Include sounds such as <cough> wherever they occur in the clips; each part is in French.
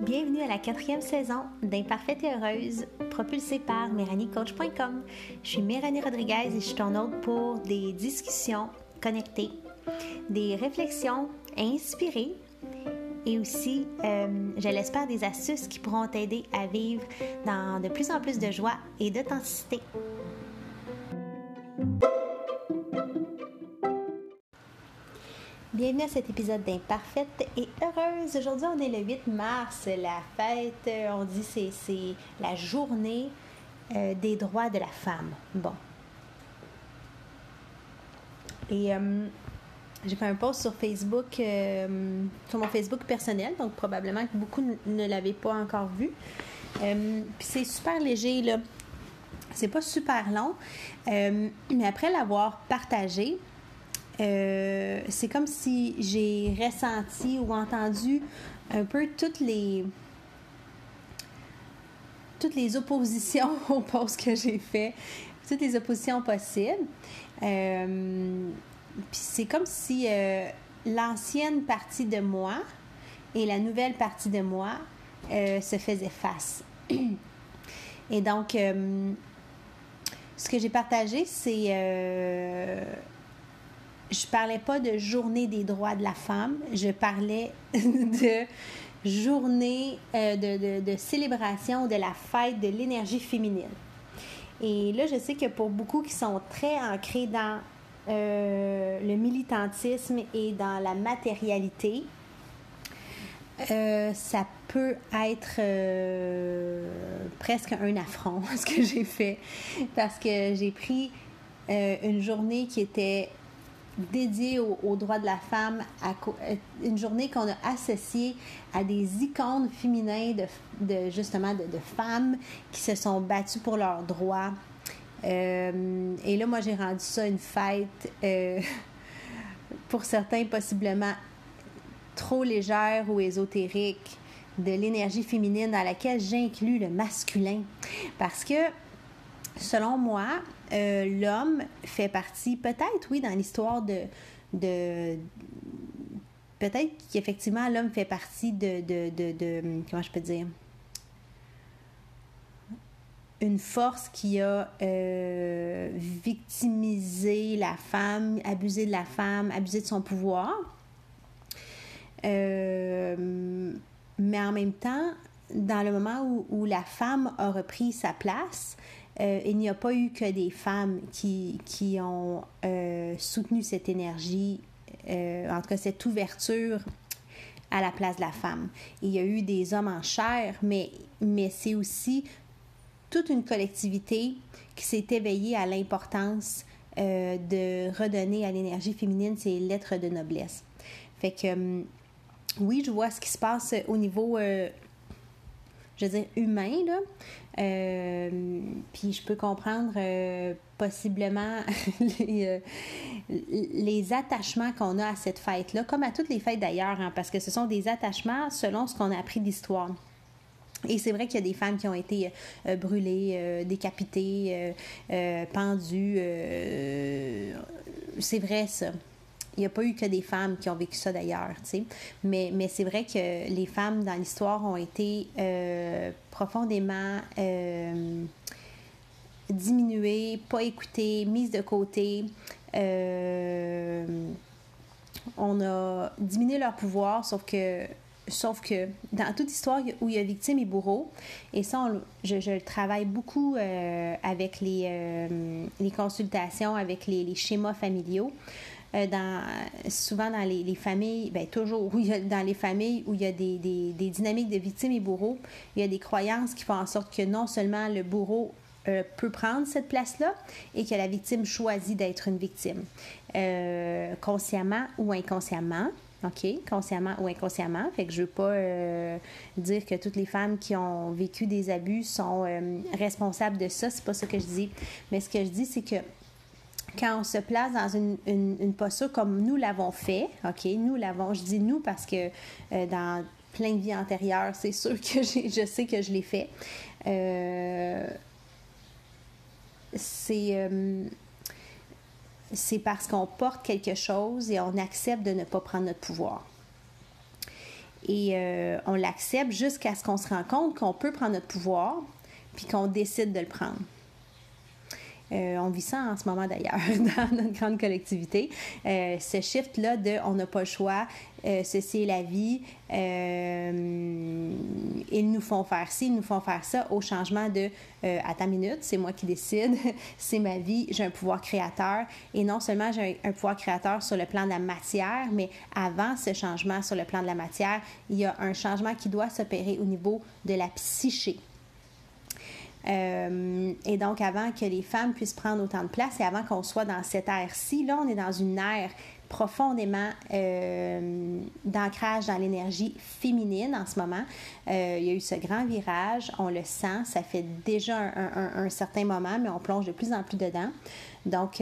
Bienvenue à la quatrième saison d'Imparfaite et Heureuse, propulsée par MéranieCoach.com. Je suis Méranie Rodriguez et je suis ton hôte pour des discussions connectées, des réflexions inspirées et aussi, euh, je l'espère, des astuces qui pourront t'aider à vivre dans de plus en plus de joie et d'authenticité. Cet épisode d'Imparfaite et Heureuse. Aujourd'hui, on est le 8 mars, la fête, on dit c'est, c'est la journée euh, des droits de la femme. Bon. Et euh, j'ai fait un post sur Facebook, euh, sur mon Facebook personnel, donc probablement que beaucoup ne l'avaient pas encore vu. Puis c'est super léger, là. C'est pas super long, mais après l'avoir partagé, euh, c'est comme si j'ai ressenti ou entendu un peu toutes les toutes les oppositions <laughs> au poste que j'ai fait, toutes les oppositions possibles. Euh, puis c'est comme si euh, l'ancienne partie de moi et la nouvelle partie de moi se faisaient face. <clears throat> Et donc, ce que j'ai partagé, c'est je parlais pas de journée des droits de la femme, je parlais <laughs> de journée euh, de, célébration de la fête de l'énergie féminine. Et là, je sais que pour beaucoup qui sont très ancrés dans euh, le militantisme et dans la matérialité, euh, ça peut être presque un affront <laughs> ce que j'ai fait parce que j'ai pris une journée qui était dédié aux, droits de la femme, à, euh, une journée qu'on a associée à des icônes féminins de, justement de, femmes qui se sont battues pour leurs droits. Euh, et là, moi, j'ai rendu ça une fête, euh, <laughs> pour certains possiblement trop légère ou ésotérique, de l'énergie féminine dans laquelle j'inclus le masculin. Parce que, selon moi, euh, l'homme fait partie, peut-être, oui, dans l'histoire de, peut-être qu'effectivement l'homme fait partie de, de, de, comment je peux dire une force qui a euh, victimisé la femme, abusé de la femme, abusé de son pouvoir. Euh, mais en même temps, dans le moment où, la femme a repris sa place, euh, il n'y a pas eu que des femmes qui, qui ont euh, soutenu cette énergie, euh, en tout cas cette ouverture à la place de la femme. Il y a eu des hommes en chair, mais, mais c'est aussi toute une collectivité qui s'est éveillée à l'importance de redonner à l'énergie féminine ses lettres de noblesse. Fait que oui, je vois ce qui se passe au niveau je veux dire, humain, là. Euh, puis je peux comprendre euh, possiblement <laughs> les, euh, les, attachements qu'on a à cette fête-là, comme à toutes les fêtes d'ailleurs, hein, parce que ce sont des attachements selon ce qu'on a appris d'histoire. Et c'est vrai qu'il y a des femmes qui ont été brûlées, décapitées, pendues. c'est vrai ça. Il n'y a pas eu que des femmes qui ont vécu ça d'ailleurs. Mais, mais c'est vrai que les femmes dans l'histoire ont été euh, profondément euh, diminuées, pas écoutées, mises de côté. Euh, on a diminué leur pouvoir, sauf que Sauf que dans toute histoire où il y a victime et bourreau, et ça, je, le travaille beaucoup avec les, les, consultations, avec les schémas familiaux. Euh, souvent dans les, familles, ben toujours, dans les familles où il y a des, des, dynamiques de victimes et bourreaux, il y a des croyances qui font en sorte que non seulement le bourreau euh, peut prendre cette place-là et que la victime choisit d'être une victime, euh, consciemment ou inconsciemment. OK, consciemment ou inconsciemment. Fait que je veux pas dire que toutes les femmes qui ont vécu des abus sont responsables de ça. C'est pas ça que je dis. Mais ce que je dis, c'est que quand on se place dans une, posture comme nous l'avons fait, OK, nous l'avons, je dis nous parce que euh, dans plein de vies antérieures, c'est sûr que je sais que je l'ai fait. Euh, c'est. Euh, c'est parce qu'on porte quelque chose et on accepte de ne pas prendre notre pouvoir. Et on l'accepte jusqu'à ce qu'on se rende compte qu'on peut prendre notre pouvoir, puis qu'on décide de le prendre. Euh, on vit ça en ce moment d'ailleurs <laughs> dans notre grande collectivité. Euh, ce shift-là de on n'a pas le choix, euh, ceci est la vie, ils nous font faire ci, ils nous font faire ça, au changement de à ta minute, c'est moi qui décide, <laughs> c'est ma vie, j'ai un pouvoir créateur. Et non seulement j'ai un, pouvoir créateur sur le plan de la matière, mais avant ce changement sur le plan de la matière, il y a un changement qui doit s'opérer au niveau de la psyché. Euh, et donc, avant que les femmes puissent prendre autant de place et avant qu'on soit dans cette ère-ci, là, on est dans une ère profondément euh, d'ancrage dans l'énergie féminine en ce moment. Euh, il y a eu ce grand virage, on le sent, ça fait déjà un, certain moment, mais on plonge de plus en plus dedans. Donc,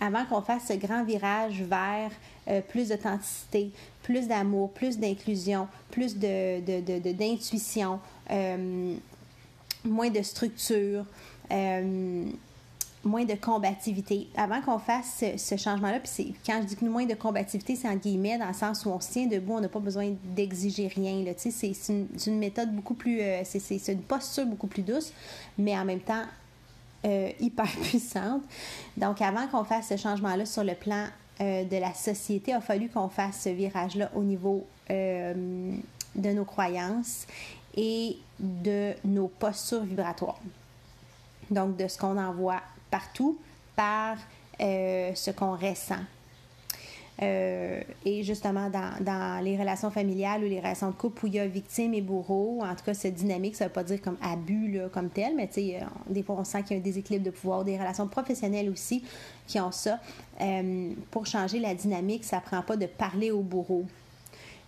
avant qu'on fasse ce grand virage vers plus d'authenticité, plus d'amour, plus d'inclusion, plus d'intuition, de, moins de structure, euh, moins de combativité. Avant qu'on fasse ce, changement-là, puis quand je dis que moins de combativité, c'est en guillemets dans le sens où on se tient debout, on n'a pas besoin d'exiger rien. C'est une, une, méthode beaucoup plus, euh, c'est une posture beaucoup plus douce, mais en même temps euh, hyper <laughs> puissante. Donc avant qu'on fasse ce changement-là sur le plan de la société, il a fallu qu'on fasse ce virage-là au niveau de nos croyances et de nos postures vibratoires. Donc, de ce qu'on envoie partout par euh, ce qu'on ressent. Euh, et justement, dans, les relations familiales ou les relations de couple où il y a victime et bourreau, en tout cas, cette dynamique, ça ne veut pas dire comme abus comme tel, mais euh, des fois, on sent qu'il y a un déséquilibre de pouvoir, des relations professionnelles aussi qui ont ça. pour changer la dynamique, ça ne prend pas de parler au bourreau.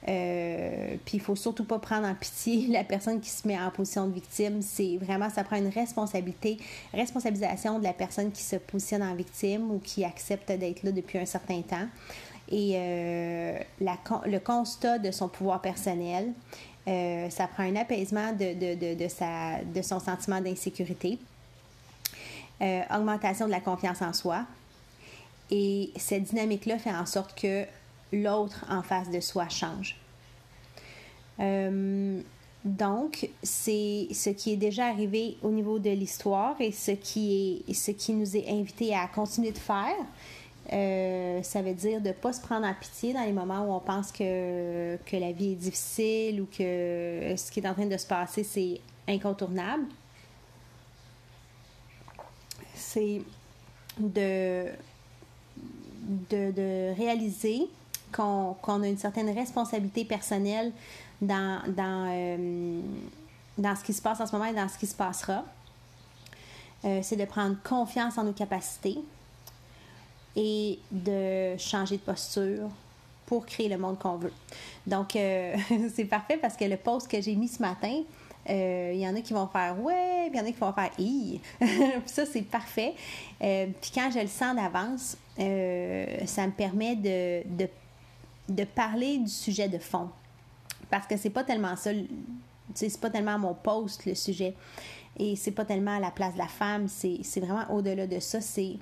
Euh, puis il faut surtout pas prendre en pitié <laughs> la personne qui se met en position de victime. C'est vraiment, ça prend une responsabilité, responsabilisation de la personne qui se positionne en victime ou qui accepte d'être là depuis un certain temps. Et euh, le constat de son pouvoir personnel, euh, ça prend un apaisement de, de, de, de son sentiment d'insécurité, augmentation de la confiance en soi. Et cette dynamique-là fait en sorte que l'autre en face de soi change. Euh, donc, c'est ce qui est déjà arrivé au niveau de l'histoire et ce qui, ce qui nous est invité à continuer de faire. Euh, ça veut dire de ne pas se prendre en pitié dans les moments où on pense que, que la vie est difficile ou que ce qui est en train de se passer, c'est incontournable. C'est de, de réaliser qu'on a une certaine responsabilité personnelle dans, dans, euh, dans ce qui se passe en ce moment et dans ce qui se passera. Euh, c'est de prendre confiance en nos capacités et de changer de posture pour créer le monde qu'on veut. Donc, euh, <laughs> c'est parfait parce que le post que j'ai mis ce matin, il y en a qui vont faire ouais, puis il y en a qui vont faire i. <laughs> ça, c'est parfait. puis quand je le sens d'avance, ça me permet de, de de parler du sujet de fond. Parce que c'est pas tellement ça, c'est pas tellement mon poste le sujet. Et c'est pas tellement la place de la femme, c'est vraiment au-delà de ça. C'est.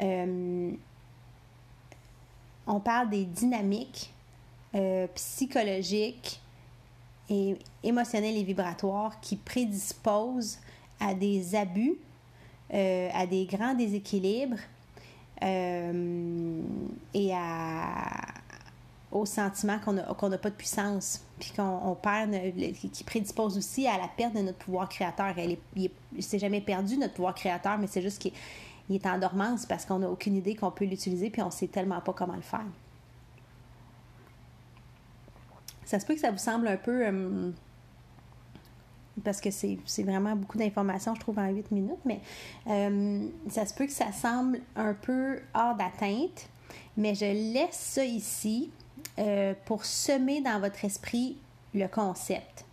Euh, on parle des dynamiques euh, psychologiques et émotionnelles et vibratoires qui prédisposent à des abus, euh, à des grands déséquilibres et à, au sentiment qu'on n'a pas de puissance, puis qu'on perd, qui prédispose aussi à la perte de notre pouvoir créateur. Elle est, c'est jamais perdu notre pouvoir créateur, mais c'est juste qu'il est en dormance parce qu'on n'a aucune idée qu'on peut l'utiliser, puis on sait tellement pas comment le faire. Ça se peut que ça vous semble un peu. Euh, parce que c'est, vraiment beaucoup d'informations, je trouve, en 8 minutes, mais euh, ça se peut que ça semble un peu hors d'atteinte, mais je laisse ça ici euh, pour semer dans votre esprit le concept.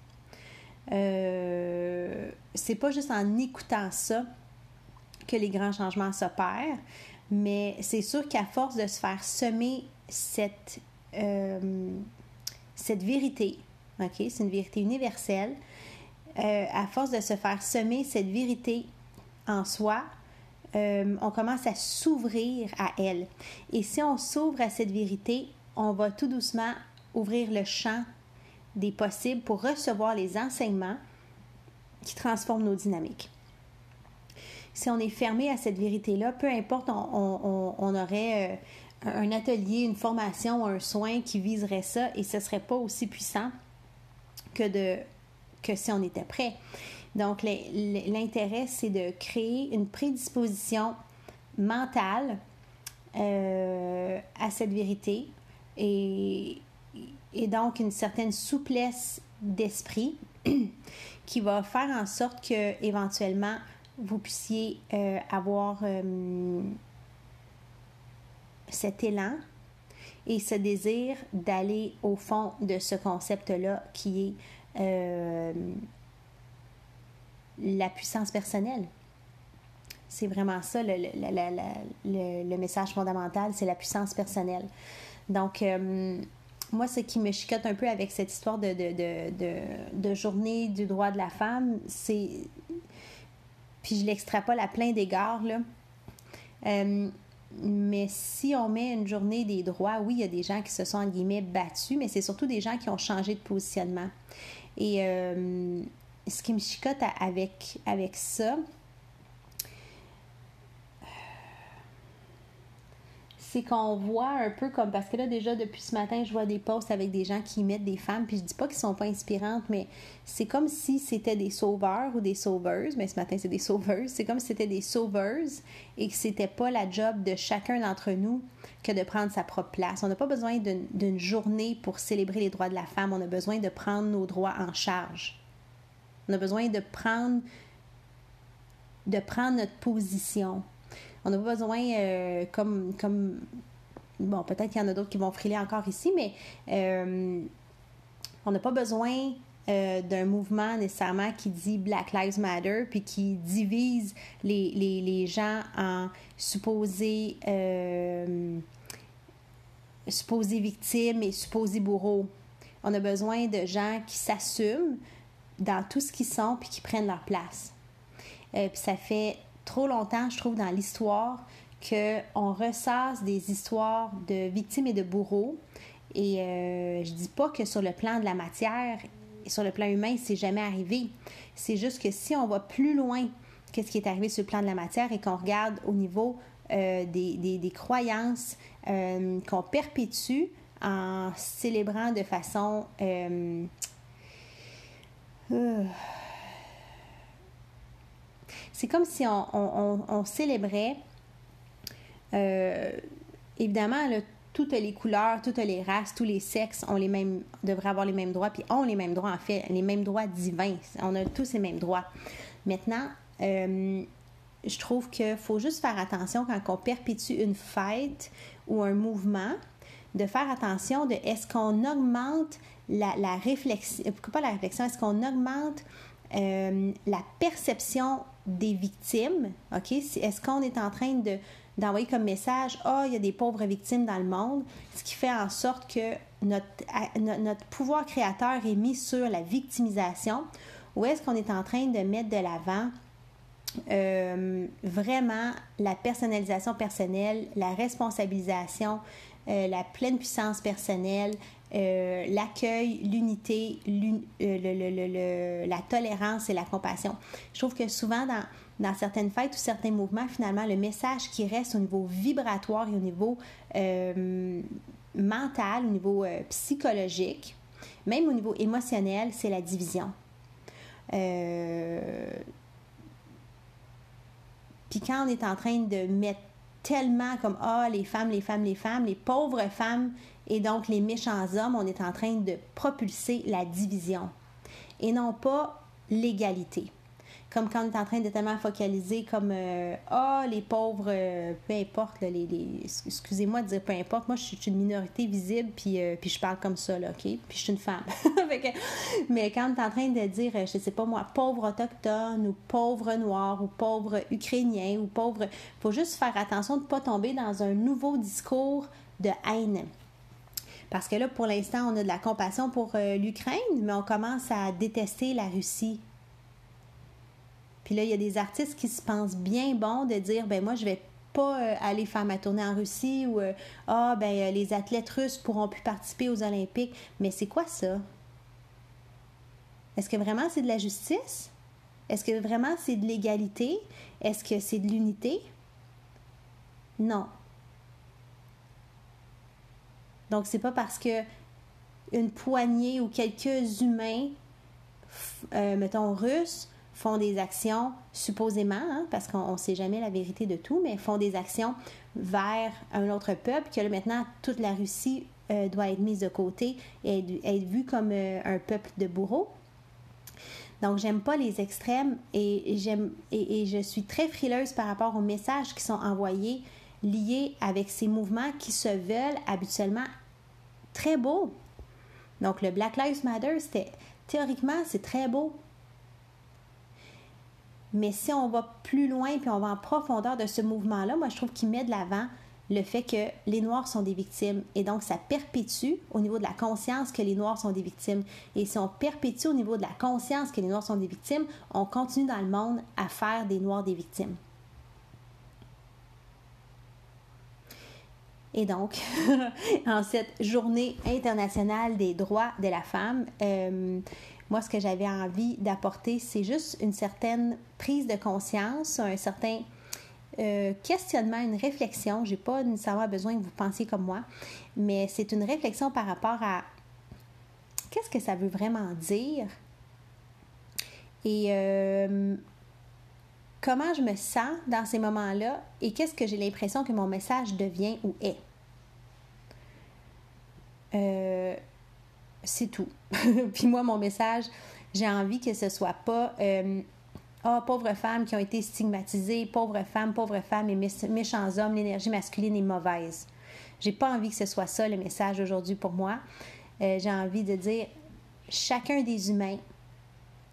Euh, c'est pas juste en écoutant ça que les grands changements s'opèrent, mais c'est sûr qu'à force de se faire semer cette, euh, cette vérité, c'est une vérité universelle, euh, à force de se faire semer cette vérité en soi, on commence à s'ouvrir à elle. Et si on s'ouvre à cette vérité, on va tout doucement ouvrir le champ des possibles pour recevoir les enseignements qui transforment nos dynamiques. Si on est fermé à cette vérité-là, peu importe, on, aurait euh, un atelier, une formation, un soin qui viserait ça et ce ne serait pas aussi puissant que, de, que si on était prêt. Donc, l'intérêt, c'est de créer une prédisposition mentale euh, à cette vérité et, donc une certaine souplesse d'esprit <clears throat> qui va faire en sorte que éventuellement vous puissiez euh, avoir euh, cet élan et ce désir d'aller au fond de ce concept-là qui est la puissance personnelle. C'est vraiment ça le, le, message fondamental, c'est la puissance personnelle. Donc, euh, moi, ce qui me chicote un peu avec cette histoire de, de, journée du droit de la femme, c'est. Puis je l'extrapole à plein d'égards, là. Euh, mais si on met une journée des droits, oui, il y a des gens qui se sont, en guillemets, battus, mais c'est surtout des gens qui ont changé de positionnement. Et euh, ce qui me chicote avec, avec ça, c'est qu'on voit un peu comme parce que là déjà depuis ce matin je vois des posts avec des gens qui mettent des femmes puis je dis pas qu'ils sont pas inspirantes mais c'est comme si c'était des sauveurs ou des sauveuses mais ce matin c'est des sauveuses c'est comme si c'était des sauveuses et que c'était pas la job de chacun d'entre nous que de prendre sa propre place on n'a pas besoin d'une journée pour célébrer les droits de la femme on a besoin de prendre nos droits en charge on a besoin de prendre, de prendre notre position. On n'a pas besoin, euh, comme, comme. Bon, peut-être qu'il y en a d'autres qui vont friler encore ici, mais euh, on n'a pas besoin euh, d'un mouvement nécessairement qui dit Black Lives Matter, puis qui divise les, les, les gens en supposés, supposés victimes et supposés bourreaux. On a besoin de gens qui s'assument, dans tout ce qu'ils sont puis qui prennent leur place. Puis ça fait trop longtemps, je trouve, dans l'histoire qu'on ressasse des histoires de victimes et de bourreaux. Et euh, je dis pas que sur le plan de la matière et sur le plan humain, c'est jamais arrivé. C'est juste que si on va plus loin qu'est-ce qui est arrivé sur le plan de la matière et qu'on regarde au niveau euh, des, des, des, croyances euh, qu'on perpétue en célébrant de façon c'est comme si on, célébrait, euh, évidemment, toutes les couleurs, toutes les races, tous les sexes ont les mêmes, devraient avoir les mêmes droits, puis ont les mêmes droits, en fait, les mêmes droits divins. On a tous les mêmes droits. Maintenant, euh, je trouve qu'il faut juste faire attention quand on perpétue une fête ou un mouvement, de faire attention de est-ce qu'on augmente la, réflexion, pourquoi pas la réflexion, est-ce qu'on augmente euh, la perception des victimes, OK? Est-ce qu'on est en train de, d'envoyer comme message, oh, il y a des pauvres victimes dans le monde, ce qui fait en sorte que notre, notre pouvoir créateur est mis sur la victimisation, ou est-ce qu'on est en train de mettre de l'avant vraiment la personnalisation personnelle, la responsabilisation, euh, la pleine puissance personnelle, euh, l'accueil, l'unité, euh, la tolérance et la compassion. Je trouve que souvent dans, certaines fêtes ou certains mouvements, finalement, le message qui reste au niveau vibratoire et au niveau mental, au niveau psychologique, même au niveau émotionnel, c'est la division. Puis quand on est en train de mettre tellement comme ah les femmes, les femmes, les femmes, les pauvres femmes et donc les méchants hommes, on est en train de propulser la division et non pas l'égalité. Comme quand on est en train de tellement focaliser comme euh, ah les pauvres, euh, peu importe, les, les excusez-moi de dire peu importe, moi je suis une minorité visible puis, euh, puis je parle comme ça, là, OK? Puis je suis une femme. <laughs> mais quand on est en train de dire, je sais pas moi, pauvre autochtone ou pauvre noir ou pauvre ukrainien ou pauvre. faut juste faire attention de pas tomber dans un nouveau discours de haine. Parce que là, pour l'instant, on a de la compassion pour l'Ukraine, mais on commence à détester la Russie Puis là, il y a des artistes qui se pensent bien bons de dire, ben moi, je vais pas euh, aller faire ma tournée en Russie ou euh, ah ben euh, les athlètes russes pourront plus participer aux Olympiques. Mais c'est quoi ça? Est-ce que vraiment c'est de la justice? Est-ce que vraiment c'est de l'égalité? Est-ce que c'est de l'unité? Non. Donc c'est pas parce que une poignée ou quelques humains, mettons russes, font des actions, supposément, hein, parce qu'on ne sait jamais la vérité de tout, mais font des actions vers un autre peuple, que là, maintenant, toute la Russie euh, doit être mise de côté et être, vue comme euh, un peuple de bourreaux. Donc, j'aime pas les extrêmes et, j'aime, et, je suis très frileuse par rapport aux messages qui sont envoyés liés avec ces mouvements qui se veulent habituellement très beaux. Donc, le Black Lives Matter, c'était théoriquement, c'est très beau, mais si on va plus loin puis on va en profondeur de ce mouvement-là, moi, je trouve qu'il met de l'avant le fait que les Noirs sont des victimes. Et donc, ça perpétue au niveau de la conscience que les Noirs sont des victimes. Et si on perpétue au niveau de la conscience que les Noirs sont des victimes, on continue dans le monde à faire des Noirs des victimes. Et donc, <laughs> en cette journée internationale des droits de la femme, euh, moi, ce que j'avais envie d'apporter, c'est juste une certaine prise de conscience, un certain euh, questionnement, une réflexion. J'ai pas nécessairement besoin que vous pensiez comme moi, mais c'est une réflexion par rapport à qu'est-ce que ça veut vraiment dire et euh, comment je me sens dans ces moments-là et qu'est-ce que j'ai l'impression que mon message devient ou est. Euh, c'est tout. <laughs> Puis moi, mon message, j'ai envie que ce soit pas euh, Ah, pauvres femmes qui ont été stigmatisées, pauvres femmes, pauvres femmes et méchants hommes, l'énergie masculine est mauvaise. J'ai pas envie que ce soit ça le message aujourd'hui pour moi. Euh, j'ai envie de dire chacun des humains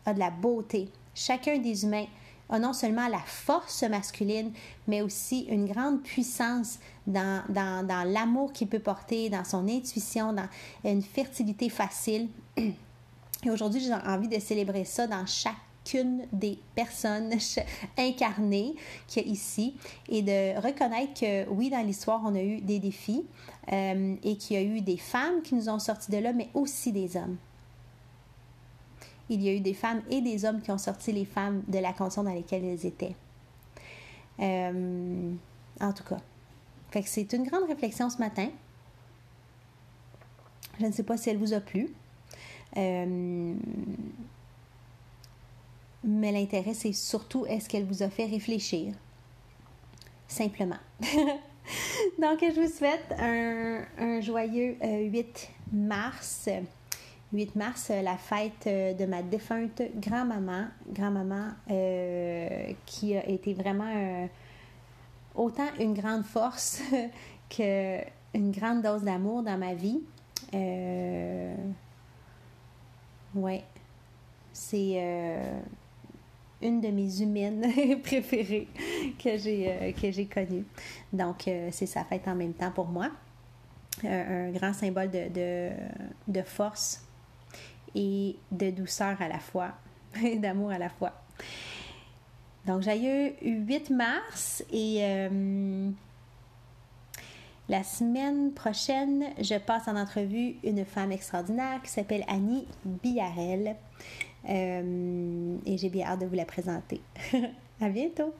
a de la beauté. Chacun des humains a non seulement la force masculine, mais aussi une grande puissance dans, dans, dans l'amour qu'il peut porter, dans son intuition, dans une fertilité facile. Et aujourd'hui, j'ai envie de célébrer ça dans chacune des personnes <laughs> incarnées qu'il y a ici et de reconnaître que oui, dans l'histoire, on a eu des défis euh, et qu'il y a eu des femmes qui nous ont sortis de là, mais aussi des hommes il y a eu des femmes et des hommes qui ont sorti les femmes de la condition dans laquelle elles étaient. Euh, en tout cas. C'est une grande réflexion ce matin. Je ne sais pas si elle vous a plu. Euh, mais l'intérêt, c'est surtout est-ce qu'elle vous a fait réfléchir? Simplement. <laughs> Donc, je vous souhaite un, joyeux 8 euh, mars. 8 mars, euh, la fête euh, de ma défunte grand-maman, grand-maman euh, qui a été vraiment autant une grande force <laughs> qu'une grande dose d'amour dans ma vie. ouais, c'est une de mes humaines <laughs> préférées que j'ai que j'ai connues. Donc, c'est sa fête en même temps pour moi. Un, grand symbole de, de force et de douceur à la fois, <laughs> d'amour à la fois. Donc, j'ai eu 8 mars et euh, la semaine prochaine, je passe en entrevue une femme extraordinaire qui s'appelle Annie Billarel. Euh, et j'ai bien hâte de vous la présenter. <laughs> à bientôt!